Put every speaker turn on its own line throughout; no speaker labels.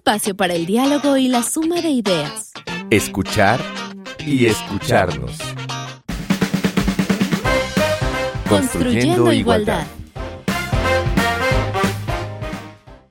espacio para el diálogo y la suma de ideas.
Escuchar y escucharnos.
Construyendo igualdad.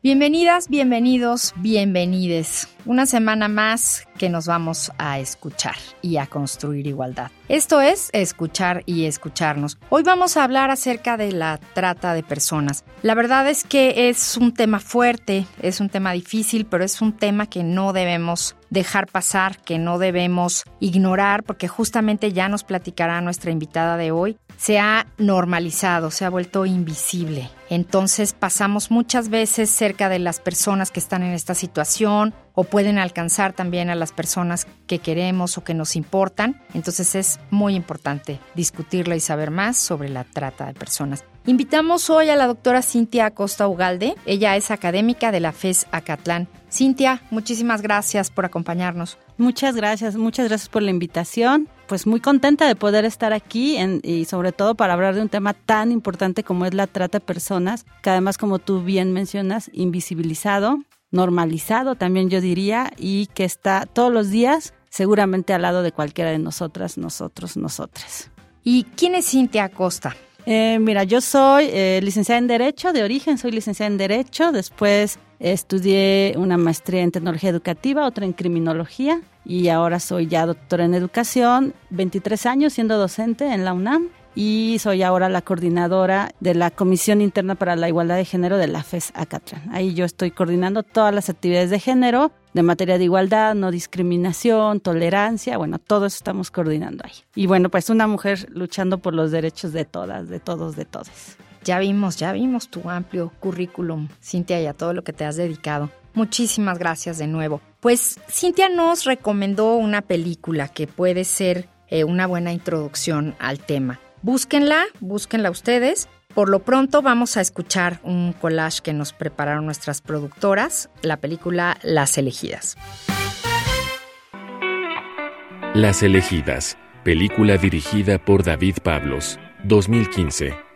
Bienvenidas, bienvenidos, bienvenides. Una semana más que nos vamos a escuchar y a construir igualdad. Esto es escuchar y escucharnos. Hoy vamos a hablar acerca de la trata de personas. La verdad es que es un tema fuerte, es un tema difícil, pero es un tema que no debemos dejar pasar, que no debemos ignorar, porque justamente ya nos platicará nuestra invitada de hoy, se ha normalizado, se ha vuelto invisible. Entonces pasamos muchas veces cerca de las personas que están en esta situación o pueden alcanzar también a las personas que queremos o que nos importan. Entonces es muy importante discutirlo y saber más sobre la trata de personas. Invitamos hoy a la doctora Cintia Acosta Ugalde. Ella es académica de la FES Acatlán. Cintia, muchísimas gracias por acompañarnos.
Muchas gracias, muchas gracias por la invitación. Pues muy contenta de poder estar aquí y sobre todo para hablar de un tema tan importante como es la trata de personas, que además como tú bien mencionas, invisibilizado, normalizado también yo diría, y que está todos los días seguramente al lado de cualquiera de nosotras, nosotros, nosotras.
¿Y quién es Cintia Acosta?
Eh, mira, yo soy eh, licenciada en Derecho, de origen soy licenciada en Derecho, después estudié una maestría en Tecnología Educativa, otra en Criminología y ahora soy ya doctora en Educación, 23 años siendo docente en la UNAM y soy ahora la coordinadora de la Comisión Interna para la Igualdad de Género de la FES Acatlán. Ahí yo estoy coordinando todas las actividades de género de materia de igualdad, no discriminación, tolerancia, bueno, todo eso estamos coordinando ahí. Y bueno, pues una mujer luchando por los derechos de todas, de todos, de todos.
Ya vimos, ya vimos tu amplio currículum, Cintia, y a todo lo que te has dedicado. Muchísimas gracias de nuevo. Pues Cintia nos recomendó una película que puede ser eh, una buena introducción al tema. Búsquenla, búsquenla ustedes. Por lo pronto vamos a escuchar un collage que nos prepararon nuestras productoras, la película Las elegidas.
Las elegidas, película dirigida por David Pablos, 2015.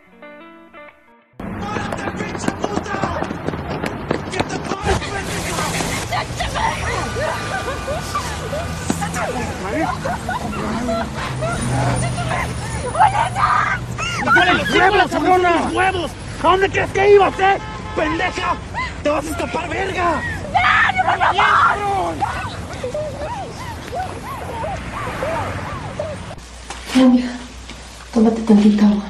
¡Huevos, cabrona! ¡Huevos! ¿A dónde crees que ibas, eh? ¡Pendeja! ¡Te vas a escapar, verga! ¡No, por favor!
Amiga, tómate tantita agua.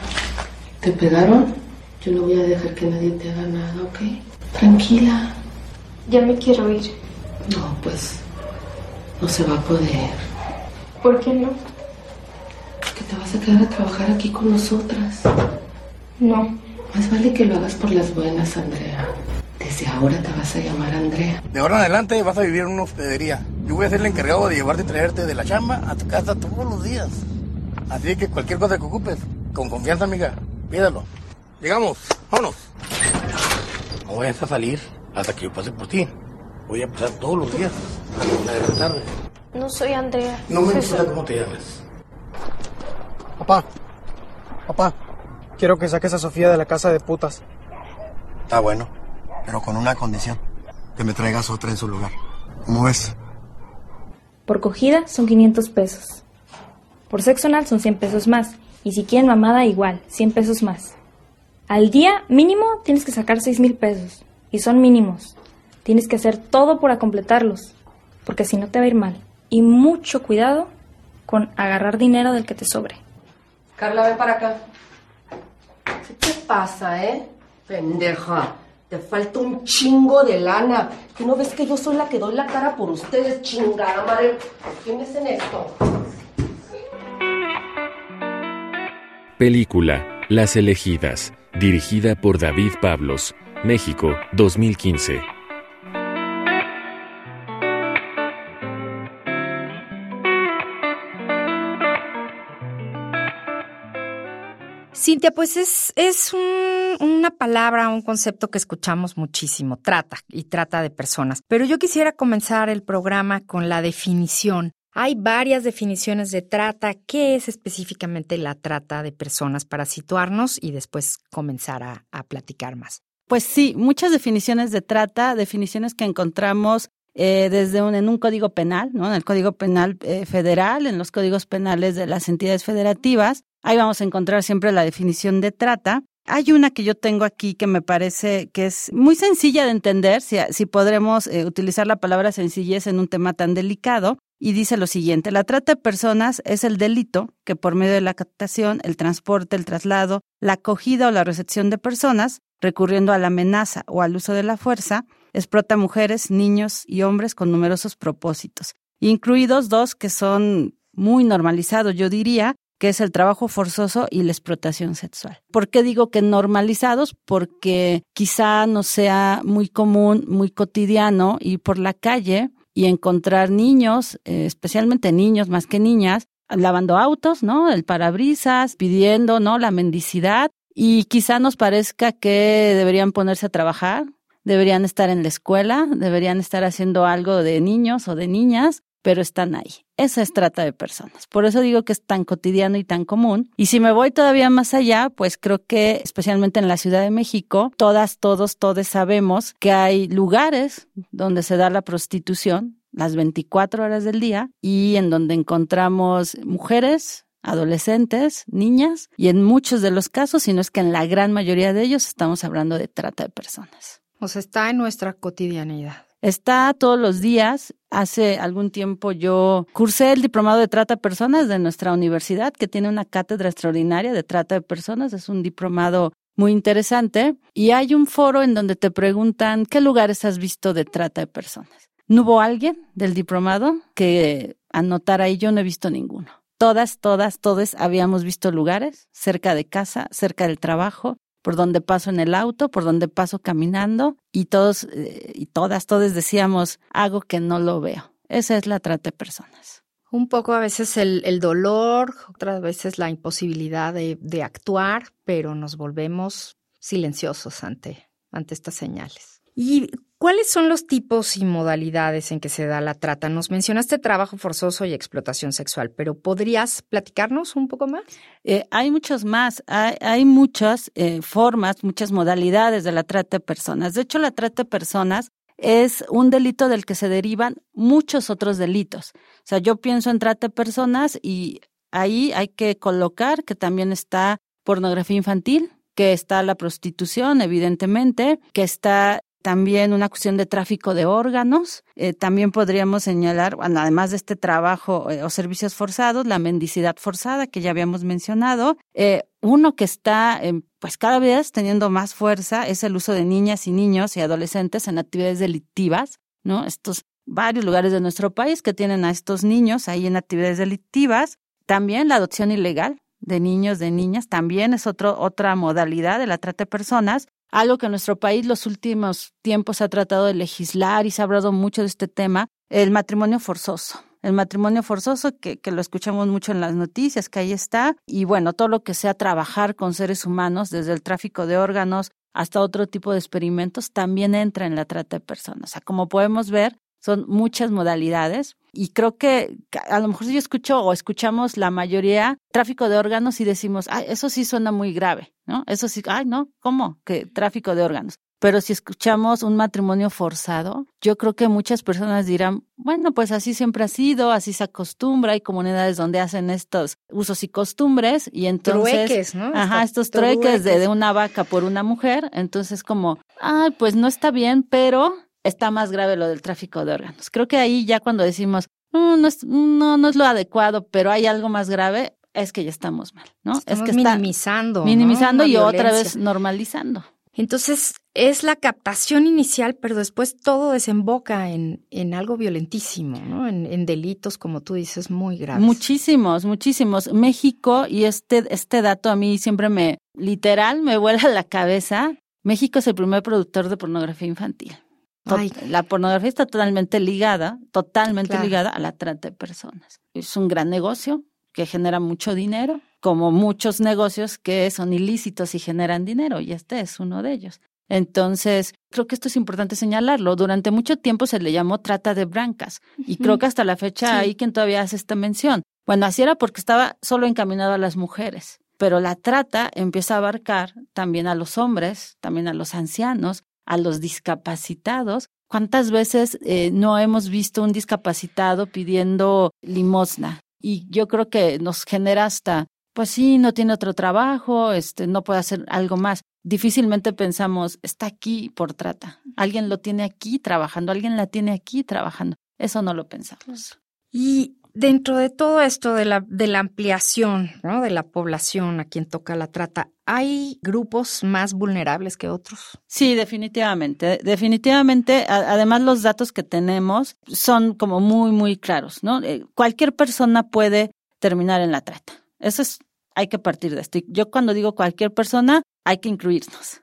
¿Te pegaron? Yo no voy a dejar que nadie te haga nada, ¿ok? Tranquila.
Ya me quiero ir.
No, pues no se va a poder.
¿Por qué no?
Te vas a quedar a trabajar aquí con nosotras.
No.
Más vale que lo hagas por las buenas, Andrea. Desde ahora te vas a llamar Andrea.
De ahora en adelante vas a vivir en una hospedería. Yo voy a ser el encargado de llevarte y traerte de la chamba a tu casa todos los días. Así que cualquier cosa que ocupes, con confianza, amiga, pídalo. Llegamos, vámonos. No vayas a salir hasta que yo pase por ti. Voy a pasar todos los días a la una de la tarde.
No soy Andrea.
No me importa cómo te llames.
Papá, papá, quiero que saques a Sofía de la casa de putas.
Está bueno, pero con una condición. Que me traigas otra en su lugar. ¿Cómo ves?
Por cogida son 500 pesos. Por sexo anal son 100 pesos más. Y si quieren mamada, igual, 100 pesos más. Al día, mínimo, tienes que sacar 6 mil pesos. Y son mínimos. Tienes que hacer todo para completarlos. Porque si no te va a ir mal. Y mucho cuidado con agarrar dinero del que te sobre.
Carla, ven para acá. ¿Qué te pasa, eh? Pendeja. Te falta un chingo de lana. ¿Que no ves que yo soy la que doy la cara por ustedes, chingada madre? ¿Quién es en esto?
Película Las elegidas, dirigida por David Pablos, México, 2015.
Cintia, pues es, es un- una palabra, un concepto que escuchamos muchísimo, trata y trata de personas. Pero yo quisiera comenzar el programa con la definición. Hay varias definiciones de trata. ¿Qué es específicamente la trata de personas para situarnos y después comenzar a, platicar más?
Pues sí, muchas definiciones de trata, definiciones que encontramos eh, desde en un código penal, ¿no? En el código penal eh, federal, en los códigos penales de las entidades federativas. Ahí vamos a encontrar siempre la definición de trata. Hay una que yo tengo aquí que me parece que es muy sencilla de entender, si, podremos eh, utilizar la palabra sencillez en un tema tan delicado, y dice lo siguiente, la trata de personas es el delito que por medio de la captación, el transporte, el traslado, la acogida o la recepción de personas, recurriendo a la amenaza o al uso de la fuerza, explota mujeres, niños y hombres con numerosos propósitos, incluidos dos que son muy normalizados, yo diría, que es el trabajo forzoso y la explotación sexual. ¿Por qué digo que normalizados? Porque quizá no sea muy común, muy cotidiano ir por la calle y encontrar niños, eh, especialmente niños más que niñas, lavando autos, ¿no? El parabrisas, pidiendo, ¿no? La mendicidad. Y quizá nos parezca que deberían ponerse a trabajar, deberían estar en la escuela, deberían estar haciendo algo de niños o de niñas, pero están ahí. Esa es trata de personas. Por eso digo que es tan cotidiano y tan común. Y si me voy todavía más allá, pues creo que especialmente en la Ciudad de México, todas, todos, todos sabemos que hay lugares donde se da la prostitución las 24 horas del día y en donde encontramos mujeres adolescentes, niñas, y en muchos de los casos, si no es que en la gran mayoría de ellos, estamos hablando de trata de personas.
O sea, está en nuestra cotidianidad.
Está todos los días. Hace algún tiempo yo cursé el diplomado de trata de personas de nuestra universidad, que tiene una cátedra extraordinaria de trata de personas. Es un diplomado muy interesante. Y hay un foro en donde te preguntan qué lugares has visto de trata de personas. ¿No hubo alguien del diplomado que anotara ahí? Yo no he visto ninguno. Todas, todas, todos habíamos visto lugares cerca de casa, cerca del trabajo, por donde paso en el auto, por donde paso caminando y todos eh, y todas, todos decíamos, hago que no lo veo. Esa es la trata de personas.
Un poco a veces el, el dolor, otras veces la imposibilidad de, de actuar, pero nos volvemos silenciosos ante, ante estas señales. ¿Y cuáles son los tipos y modalidades en que se da la trata? Nos mencionaste trabajo forzoso y explotación sexual, pero ¿podrías platicarnos un poco más?
Eh, hay muchos más, hay, muchas eh, formas, muchas modalidades de la trata de personas. De hecho, la trata de personas es un delito del que se derivan muchos otros delitos. O sea, yo pienso en trata de personas y ahí hay que colocar que también está pornografía infantil, que está la prostitución, evidentemente, que está también una cuestión de tráfico de órganos. Eh, también podríamos señalar, bueno, además de este trabajo eh, o servicios forzados, la mendicidad forzada que ya habíamos mencionado. Eh, uno que está, pues cada vez teniendo más fuerza es el uso de niñas y niños y adolescentes en actividades delictivas, ¿no? Estos varios lugares de nuestro país que tienen a estos niños ahí en actividades delictivas. También la adopción ilegal de niños, de niñas, también es otro, otra modalidad de la trata de personas algo que nuestro país los últimos tiempos ha tratado de legislar y se ha hablado mucho de este tema, el matrimonio forzoso. El matrimonio forzoso, que, que, lo escuchamos mucho en las noticias, que ahí está, y bueno, todo lo que sea trabajar con seres humanos, desde el tráfico de órganos hasta otro tipo de experimentos, también entra en la trata de personas. O sea, como podemos ver, son muchas modalidades y creo que a lo mejor si yo escucho o escuchamos la mayoría tráfico de órganos y decimos, ay, eso sí suena muy grave, ¿no? Eso sí, ay, no, ¿cómo? Que tráfico de órganos. Pero si escuchamos un matrimonio forzado, yo creo que muchas personas dirán, bueno, pues así siempre ha sido, así se acostumbra, hay comunidades donde hacen estos usos y costumbres y entonces...
Trueques, ¿no?
Ajá, estos trueques de, de una vaca por una mujer, entonces como, ay, pues no está bien, pero está más grave lo del tráfico de órganos. Creo que ahí ya cuando decimos, no, no es, no, no es lo adecuado, pero hay algo más grave, es que ya estamos mal, ¿no?
Estamos
es que
minimizando.
Minimizando
¿no?
y otra vez normalizando.
Entonces, es la captación inicial, pero después todo desemboca en, en algo violentísimo, ¿no? En, en, delitos, como tú dices, muy graves.
Muchísimos, muchísimos. México, y este, este dato a mí siempre me, literal, me vuela la cabeza. México es el primer productor de pornografía infantil. Ay. La pornografía está totalmente ligada, totalmente claro. ligada a la trata de personas. Es un gran negocio que genera mucho dinero, como muchos negocios que son ilícitos y generan dinero, y este es uno de ellos. Entonces, creo que esto es importante señalarlo. Durante mucho tiempo se le llamó trata de blancas, y creo que hasta la fecha sí. hay quien todavía hace esta mención. Bueno, así era porque estaba solo encaminado a las mujeres. pero la trata empieza a abarcar también a los hombres, también a los ancianos, a los discapacitados. ¿Cuántas veces eh, no hemos visto un discapacitado pidiendo limosna? Y yo creo que nos genera hasta, pues sí, no tiene otro trabajo, este, no puede hacer algo más. Difícilmente pensamos, está aquí por trata. Alguien lo tiene aquí trabajando, alguien la tiene aquí trabajando. Eso no lo pensamos.
Y dentro de todo esto de la, de la ampliación ¿no? de la población a quien toca la trata, ¿hay grupos más vulnerables que otros?
Sí, definitivamente. Definitivamente, además los datos que tenemos son como muy, muy claros, ¿no? Eh, cualquier persona puede terminar en la trata. Eso es, hay que partir de esto. Yo cuando digo cualquier persona, hay que incluirnos.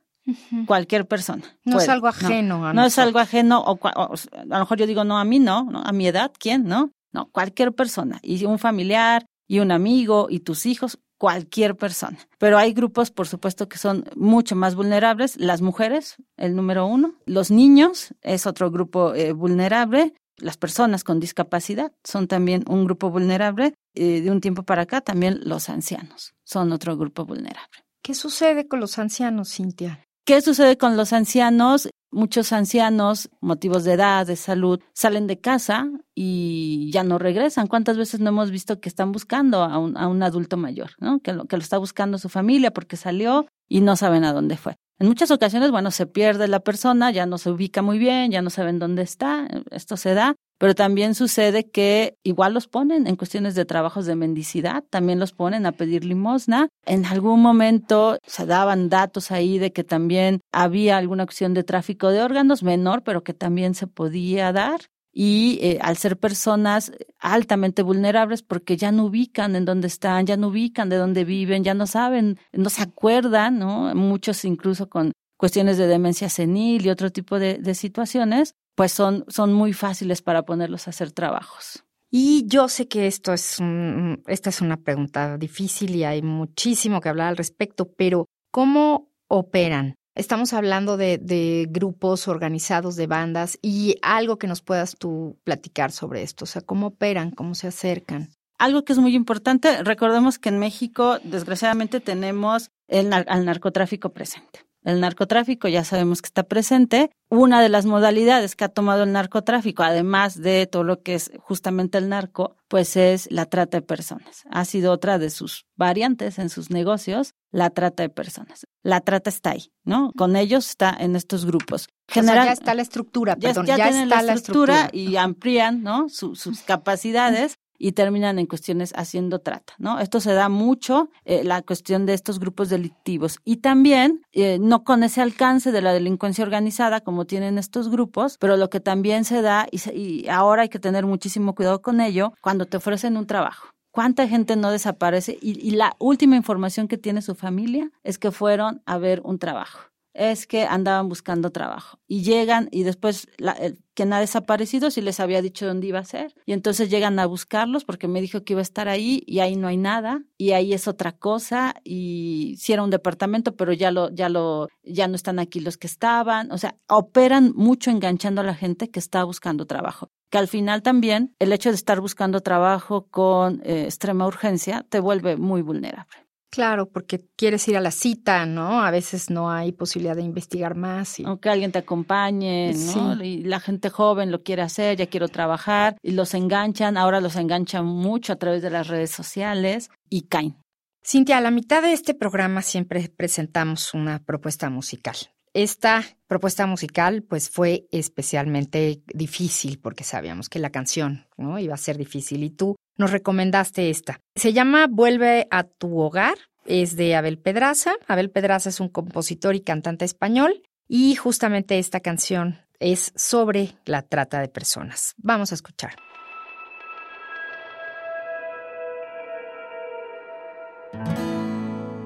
Cualquier persona.
No es algo ajeno.
No, no es algo ajeno, o, a lo mejor yo digo, no, a mí no, no, a mi edad, ¿quién? No, no, cualquier persona, y un familiar, y un amigo, y tus hijos, cualquier persona. Pero hay grupos, por supuesto, que son mucho más vulnerables. Las mujeres, el número uno. Los niños es otro grupo eh, vulnerable. Las personas con discapacidad son también un grupo vulnerable. Eh, de un tiempo para acá, también los ancianos son otro grupo vulnerable.
¿Qué sucede con los ancianos, Cintia?
¿Qué sucede con los ancianos? Muchos ancianos, motivos de edad, de salud, salen de casa y ya no regresan. ¿Cuántas veces no hemos visto que están buscando a un, a un adulto mayor, ¿no? que, lo, que lo está buscando su familia porque salió y no saben a dónde fue? En muchas ocasiones, bueno, se pierde la persona, ya no se ubica muy bien, ya no saben dónde está, esto se da, pero también sucede que igual los ponen en cuestiones de trabajos de mendicidad, también los ponen a pedir limosna. En algún momento se daban datos ahí de que también había alguna cuestión de tráfico de órganos menor, pero que también se podía dar y eh, al ser personas altamente vulnerables porque ya no ubican en dónde están, ya no ubican de dónde viven, ya no saben, no se acuerdan, ¿no? Muchos incluso con cuestiones de demencia senil y otro tipo de situaciones, pues son, son muy fáciles para ponerlos a hacer trabajos.
Y yo sé que esto es un, esta es una pregunta difícil y hay muchísimo que hablar al respecto, pero ¿cómo operan? Estamos hablando de, de, grupos organizados, de bandas, y algo que nos puedas tú platicar sobre esto, o sea, cómo operan, cómo se acercan.
Algo que es muy importante, recordemos que en México, desgraciadamente, tenemos el, al narcotráfico presente. El narcotráfico ya sabemos que está presente. Una de las modalidades que ha tomado el narcotráfico, además de todo lo que es justamente el narco, pues es la trata de personas. Ha sido otra de sus variantes en sus negocios, la trata de personas. La trata está ahí, ¿no? Con ellos está en estos grupos.
General, ya está la estructura, perdón, ya,
tienen la estructura, y amplían, ¿no? sus capacidades y terminan en cuestiones haciendo trata, ¿no? Esto se da mucho, eh, la cuestión de estos grupos delictivos y también eh, no con ese alcance de la delincuencia organizada como tienen estos grupos, pero lo que también se da y, y ahora hay que tener muchísimo cuidado con ello cuando te ofrecen un trabajo. ¿Cuánta gente no desaparece? Y, y, la última información que tiene su familia es que fueron a ver un trabajo es que andaban buscando trabajo. Y llegan y después la, el, quien ha desaparecido si les había dicho dónde iba a ser. Y entonces llegan a buscarlos porque me dijo que iba a estar ahí y ahí no hay nada. Y ahí es otra cosa. Y si era un departamento pero ya lo ya lo ya no están aquí los que estaban. O sea operan mucho enganchando a la gente que está buscando trabajo. Que al final también el hecho de estar buscando trabajo con eh, extrema urgencia te vuelve muy vulnerable
Claro, porque quieres ir a la cita, ¿no? A veces no hay posibilidad de investigar más. Y...
O que alguien te acompañe, ¿no? Y la gente joven lo quiere hacer, ya quiero trabajar, y los enganchan, ahora los enganchan mucho a través de las redes sociales y caen.
Cintia, a la mitad de este programa siempre presentamos una propuesta musical. Esta propuesta musical pues fue especialmente difícil porque sabíamos que la canción ¿no? iba a ser difícil y tú nos recomendaste esta. Se llama Vuelve a tu hogar, es de Abel Pedraza. Abel Pedraza es un compositor y cantante español y justamente esta canción es sobre la trata de personas. Vamos a escuchar.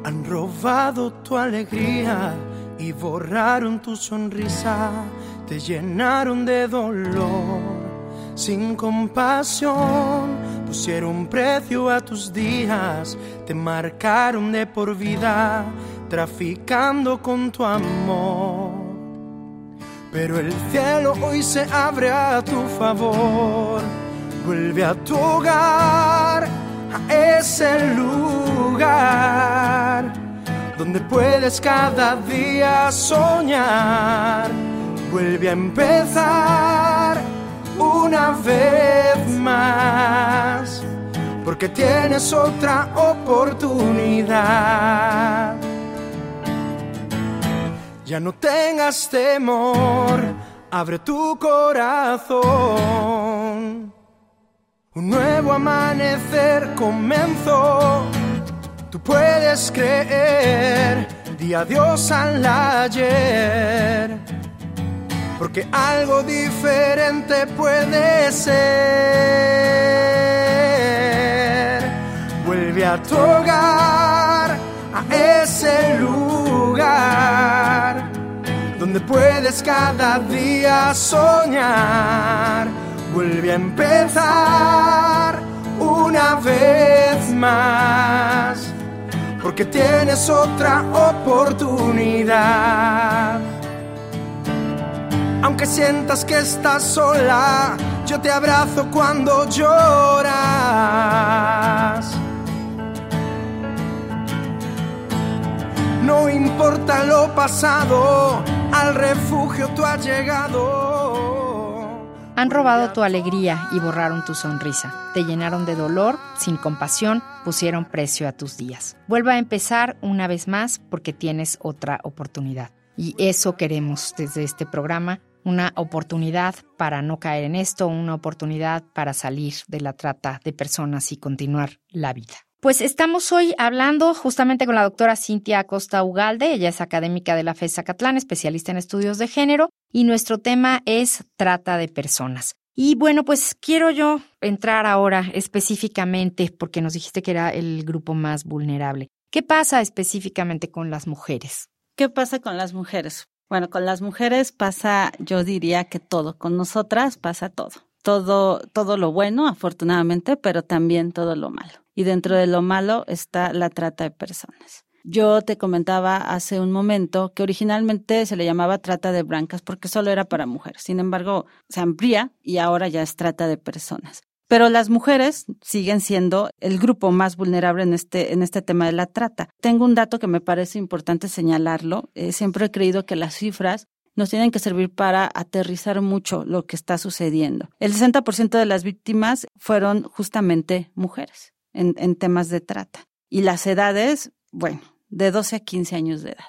Han robado tu alegría y borraron tu sonrisa, te llenaron de dolor sin compasión. Pusieron precio a tus días, te marcaron de por vida, traficando con tu amor. Pero el cielo hoy se abre a tu favor, vuelve a tu hogar, a ese lugar donde puedes cada día soñar. Vuelve a empezar una vez más, porque tienes otra oportunidad. Ya no tengas temor, abre tu corazón. Un nuevo amanecer comenzó. Tú puedes creer, di adiós al ayer. Porque algo diferente puede ser. Vuelve a tu hogar, a ese lugar donde puedes cada día soñar. Vuelve a empezar una vez más, porque tienes otra oportunidad. Aunque sientas que estás sola, yo te abrazo cuando lloras. No importa lo pasado, al refugio tú has llegado.
Han robado tu alegría y borraron tu sonrisa. Te llenaron de dolor, sin compasión, pusieron precio a tus días. Vuelva a empezar una vez más porque tienes otra oportunidad. Y eso queremos desde este programa, una oportunidad para no caer en esto, una oportunidad para salir de la trata de personas y continuar la vida. Pues estamos hoy hablando justamente con la doctora Cintia Acosta Ugalde. Ella es académica de la FES Zacatlán, especialista en estudios de género, y nuestro tema es trata de personas. Y bueno, pues quiero yo entrar ahora específicamente, porque nos dijiste que era el grupo más vulnerable. ¿Qué pasa específicamente con las mujeres?
¿Qué pasa con las mujeres? Bueno, con las mujeres pasa, yo diría que todo. Con nosotras pasa todo. Todo, todo lo bueno, afortunadamente, pero también todo lo malo y dentro de lo malo está la trata de personas. Yo te comentaba hace un momento que originalmente se le llamaba trata de blancas porque solo era para mujeres. Sin embargo, se amplía y ahora ya es trata de personas. Pero las mujeres siguen siendo el grupo más vulnerable en este, en este tema de la trata. Tengo un dato que me parece importante señalarlo. Eh, siempre he creído que las cifras nos tienen que servir para aterrizar mucho lo que está sucediendo. El 60% de las víctimas fueron justamente mujeres en, temas de trata. Y las edades, bueno, de 12 a 15 años de edad.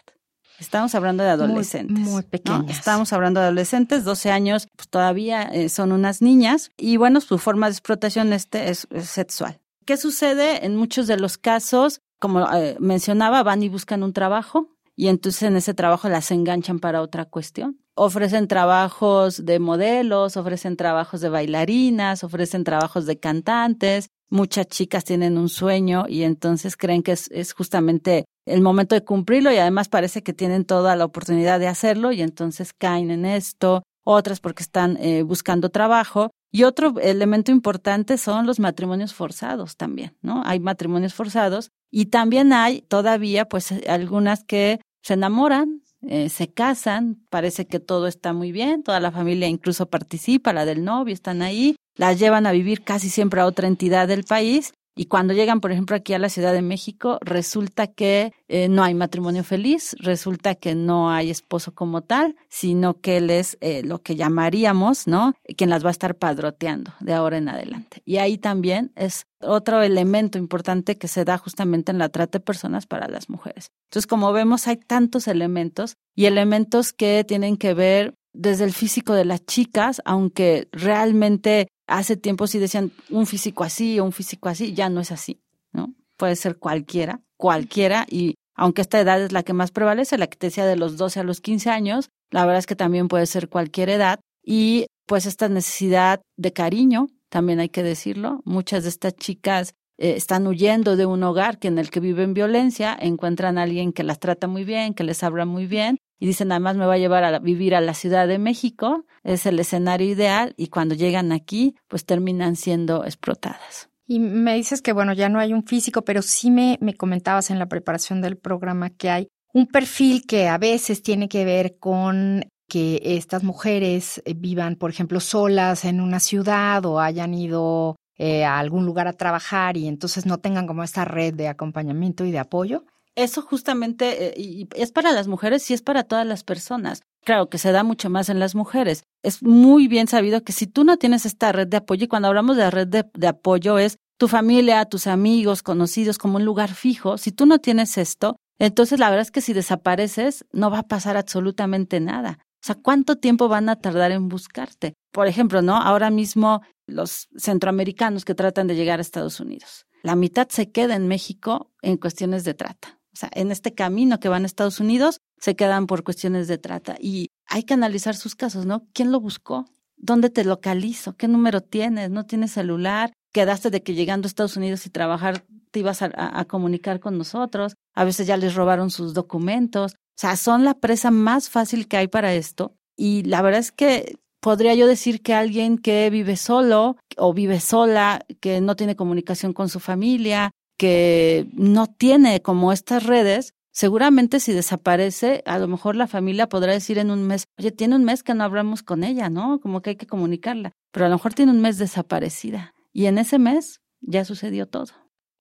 Estamos hablando de adolescentes.
Muy, pequeñas.
Estamos hablando de adolescentes, 12 años, pues todavía eh, son unas niñas y bueno, su forma de explotación este es, sexual. ¿Qué sucede en muchos de los casos? Como eh, mencionaba, van y buscan un trabajo y entonces en ese trabajo las enganchan para otra cuestión. Ofrecen trabajos de modelos, ofrecen trabajos de bailarinas, ofrecen trabajos de cantantes, muchas chicas tienen un sueño y entonces creen que es, justamente el momento de cumplirlo y además parece que tienen toda la oportunidad de hacerlo y entonces caen en esto, otras porque están eh, buscando trabajo. Y otro elemento importante son los matrimonios forzados también, ¿no? Hay matrimonios forzados y también hay todavía pues algunas que se enamoran, eh, se casan, parece que todo está muy bien, toda la familia incluso participa, la del novio, están ahí, las llevan a vivir casi siempre a otra entidad del país y cuando llegan, por ejemplo, aquí a la Ciudad de México, resulta que eh, no hay matrimonio feliz, resulta que no hay esposo como tal, sino que él es eh, lo que llamaríamos, ¿no? Quien las va a estar padroteando de ahora en adelante. Y ahí también es otro elemento importante que se da justamente en la trata de personas para las mujeres. Entonces, como vemos, hay tantos elementos y elementos que tienen que ver desde el físico de las chicas, aunque realmente hace tiempo sí decían un físico así o un físico así, ya no es así, ¿no? Puede ser cualquiera, cualquiera, y aunque esta edad es la que más prevalece, la que te decía de los 12 a los 15 años, la verdad es que también puede ser cualquier edad, y pues esta necesidad de cariño, también hay que decirlo, muchas de estas chicas eh, están huyendo de un hogar que en el que viven violencia, encuentran a alguien que las trata muy bien, que les habla muy bien, y dicen además me va a llevar a vivir a la Ciudad de México, es el escenario ideal y cuando llegan aquí pues terminan siendo explotadas.
Y me dices que bueno, ya no hay un físico, pero sí me, me comentabas en la preparación del programa que hay un perfil que a veces tiene que ver con que estas mujeres eh, vivan, por ejemplo, solas en una ciudad o hayan ido eh, a algún lugar a trabajar y entonces no tengan como esta red de acompañamiento y de apoyo?
Eso justamente eh, es para las mujeres y es para todas las personas. Claro que se da mucho más en las mujeres. Es muy bien sabido que si tú no tienes esta red de apoyo, y cuando hablamos de red de apoyo es tu familia, tus amigos, conocidos como un lugar fijo, si tú no tienes esto, entonces la verdad es que si desapareces no va a pasar absolutamente nada. O sea, ¿cuánto tiempo van a tardar en buscarte? Por ejemplo, ¿no? Ahora mismo los centroamericanos que tratan de llegar a Estados Unidos. La mitad se queda en México en cuestiones de trata. O sea, en este camino que van a Estados Unidos, se quedan por cuestiones de trata. Y hay que analizar sus casos, ¿no? ¿Quién lo buscó? ¿Dónde te localizo? ¿Qué número tienes? ¿No tienes celular? ¿Quedaste de que llegando a Estados Unidos y trabajar te ibas a, comunicar con nosotros? A veces ya les robaron sus documentos. O sea, son la presa más fácil que hay para esto. Y la verdad es que podría yo decir que alguien que vive solo o vive sola, que no tiene comunicación con su familia, que no tiene como estas redes, seguramente si desaparece, a lo mejor la familia podrá decir en un mes, oye, tiene un mes que no hablamos con ella, ¿no? Como que hay que comunicarla, pero a lo mejor tiene un mes desaparecida y en ese mes ya sucedió todo.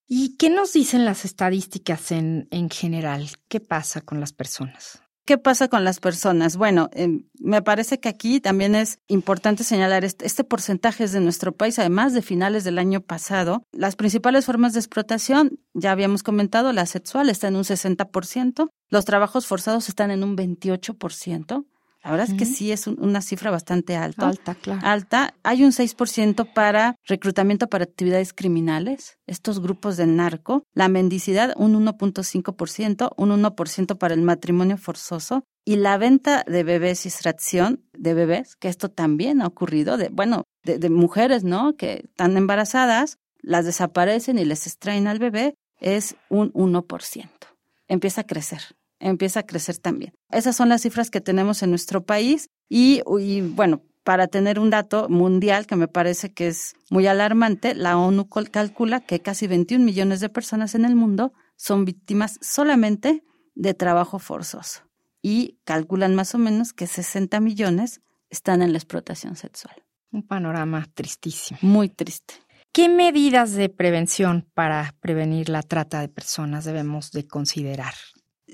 ¿Y qué nos dicen las estadísticas en, en general? ¿Qué pasa con las personas?
¿Qué pasa con las personas? Bueno, em, me parece que aquí también es importante señalar este, este, porcentaje es de nuestro país, además de finales del año pasado. Las principales formas de explotación, ya habíamos comentado, la sexual está en un 60%, los trabajos forzados están en un 28%, la verdad es que sí es una cifra bastante alta.
Alta, claro.
Alta. Hay un 6% para reclutamiento para actividades criminales, estos grupos de narco. La mendicidad, un 1.5%, un 1% para el matrimonio forzoso. Y la venta de bebés y extracción de bebés, que esto también ha ocurrido, de, bueno, de, de mujeres, ¿no? Que están embarazadas, las desaparecen y les extraen al bebé, es un 1%. Empieza a crecer empieza a crecer también. Esas son las cifras que tenemos en nuestro país y, bueno, para tener un dato mundial que me parece que es muy alarmante, la ONU calcula que casi 21 millones de personas en el mundo son víctimas solamente de trabajo forzoso y calculan más o menos que 60 millones están en la explotación sexual.
Un panorama tristísimo.
Muy triste.
¿Qué medidas de prevención para prevenir la trata de personas debemos de considerar?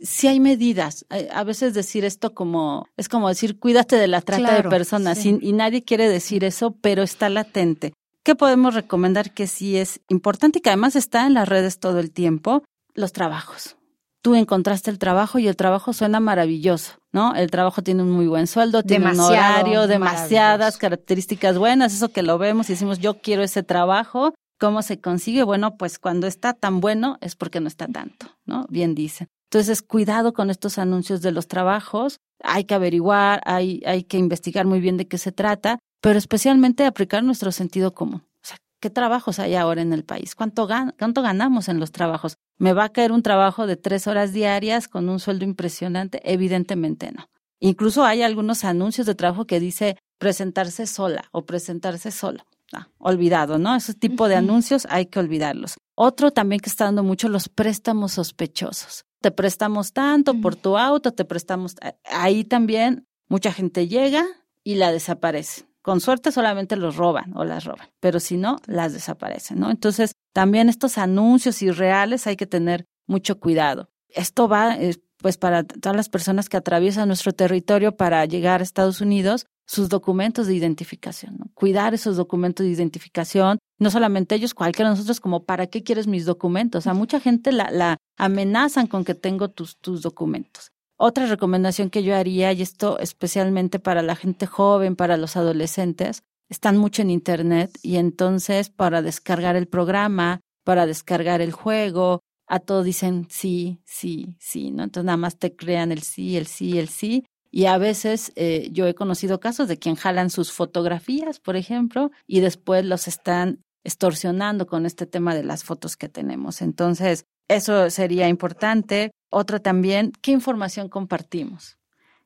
Si hay medidas. A veces decir esto como, es como decir, cuídate de la trata de personas y, nadie quiere decir eso, pero está latente. ¿Qué podemos recomendar que sí es importante y que además está en las redes todo el tiempo? Los trabajos. Tú encontraste el trabajo y el trabajo suena maravilloso, ¿no? El trabajo tiene un muy buen sueldo, tiene un horario, demasiadas características buenas, eso que lo vemos y decimos, yo quiero ese trabajo. ¿Cómo se consigue? Bueno, pues cuando está tan bueno es porque no está tanto, ¿no? Bien dicen. Entonces, cuidado con estos anuncios de los trabajos. Hay que averiguar, hay, hay que investigar muy bien de qué se trata, pero especialmente aplicar nuestro sentido común. O sea, ¿qué trabajos hay ahora en el país? ¿Cuánto, ¿Cuánto ganamos en los trabajos? ¿Me va a caer un trabajo de tres horas diarias con un sueldo impresionante? Evidentemente no. Incluso hay algunos anuncios de trabajo que dice presentarse sola o presentarse solo. Ah, olvidado, ¿no? Ese tipo de anuncios hay que olvidarlos. Otro también que está dando mucho los préstamos sospechosos te prestamos tanto por tu auto, te prestamos. Ahí también mucha gente llega y la desaparece. Con suerte solamente los roban o las roban, pero si no, las desaparecen, ¿no? Entonces, también estos anuncios irreales hay que tener mucho cuidado. Esto va, eh, pues, para todas las personas que atraviesan nuestro territorio para llegar a Estados Unidos, sus documentos de identificación. Cuidar esos documentos de identificación, no solamente ellos, cualquiera de nosotros, como, ¿para qué quieres mis documentos? A mucha gente la, la amenazan con que tengo tus, tus documentos. Otra recomendación que yo haría, y esto especialmente para la gente joven, para los adolescentes, están mucho en Internet y entonces para descargar el programa, para descargar el juego, a todo dicen sí, sí, sí, ¿no? Entonces nada más te crean el sí, el sí, el sí y a veces eh, yo he conocido casos de quien jalan sus fotografías, por ejemplo, y después los están extorsionando con este tema de las fotos que tenemos. Entonces, eso sería importante. Otro también, ¿qué información compartimos?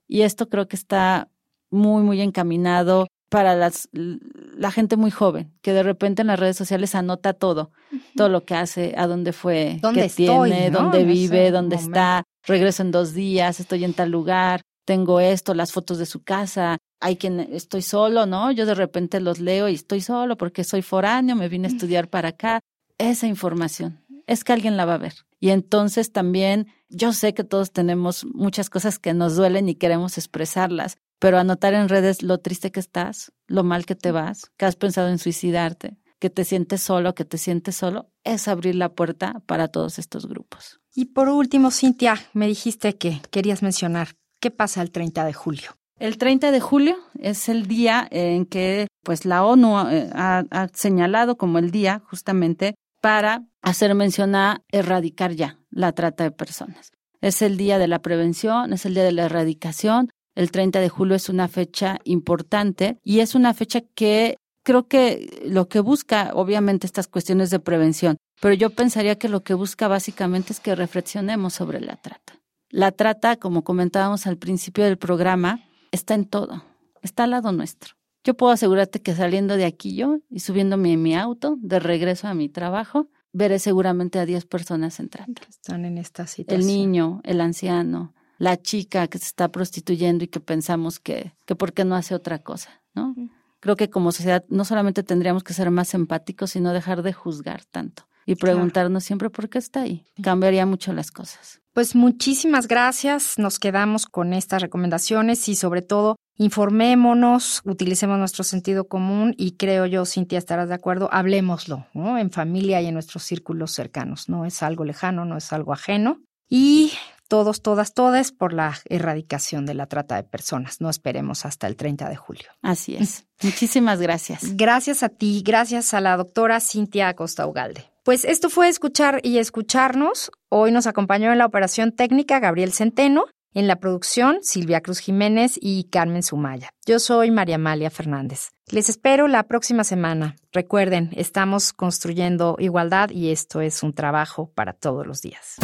Y esto creo que está muy, muy encaminado para las, la gente muy joven, que de repente en las redes sociales anota todo, todo lo que hace, a dónde fue, qué tiene, dónde vive, dónde está, regreso en dos días, estoy en tal lugar, tengo esto, las fotos de su casa. hay quien estoy solo, ¿no? Yo de repente los leo y estoy solo porque soy foráneo, me vine a estudiar para acá. Esa información es que alguien la va a ver. Y entonces también yo sé que todos tenemos muchas cosas que nos duelen y queremos expresarlas, pero anotar en redes lo triste que estás, lo mal que te vas, que has pensado en suicidarte, que te sientes solo, que te sientes solo, es abrir la puerta para todos estos grupos.
Y por último, Cintia, me dijiste que querías mencionar qué pasa el 30 de julio.
El 30 de julio es el día en que pues la ONU eh, ha, ha señalado como el día justamente para hacer mención a erradicar ya la trata de personas. Es el día de la prevención, es el día de la erradicación. El 30 de julio es una fecha importante y es una fecha que creo que lo que busca, obviamente, estas cuestiones de prevención, pero yo pensaría que lo que busca básicamente es que reflexionemos sobre la trata. La trata, como comentábamos al principio del programa, está en todo, está al lado nuestro. Yo puedo asegurarte que saliendo de aquí yo y subiéndome en mi auto de regreso a mi trabajo, veré seguramente a 10 personas entrando.
Están en esta situación.
El niño, el anciano, la chica que se está prostituyendo y que pensamos que, que por qué no hace otra cosa, ¿no? Creo que como sociedad no solamente tendríamos que ser más empáticos, sino dejar de juzgar tanto y preguntarnos siempre por qué está ahí. Cambiaría mucho las cosas.
Pues muchísimas gracias. Nos quedamos con estas recomendaciones y sobre todo informémonos, utilicemos nuestro sentido común y creo yo, Cintia, estarás de acuerdo, hablemoslo, ¿no? En familia y en nuestros círculos cercanos. No es algo lejano, no es algo ajeno. Y todos, todas, todas por la erradicación de la trata de personas. No esperemos hasta el 30 de julio.
Así es. Muchísimas gracias.
Gracias a ti, gracias a la doctora Cintia Acosta Ugalde. Pues esto fue escuchar y escucharnos. Hoy nos acompañó en la operación técnica Gabriel Centeno, en la producción Silvia Cruz Jiménez y Carmen Sumaya. Yo soy María Amalia Fernández. Les espero la próxima semana. Recuerden, estamos construyendo igualdad y esto es un trabajo para todos los días.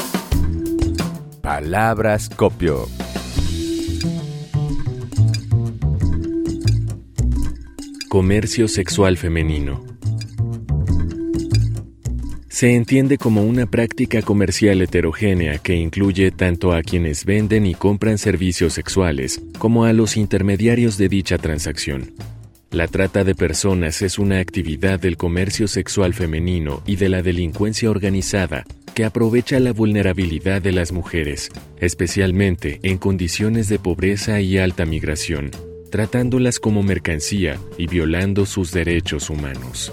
Palabras copio. Comercio sexual femenino. Se entiende como una práctica comercial heterogénea que incluye tanto a quienes venden y compran servicios sexuales como a los intermediarios de dicha transacción. La trata de personas es una actividad del comercio sexual femenino y de la delincuencia organizada que aprovecha la vulnerabilidad de las mujeres, especialmente en condiciones de pobreza y alta migración, tratándolas como mercancía y violando sus derechos humanos.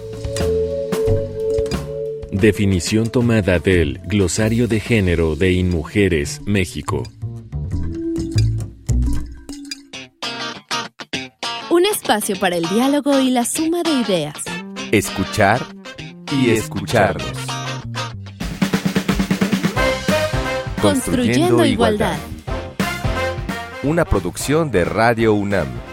Definición tomada del Glosario de Género de Inmujeres, México.
Un espacio para el diálogo y la suma de ideas.
Escuchar y escucharnos.
Construyendo igualdad.
Una producción de Radio UNAM.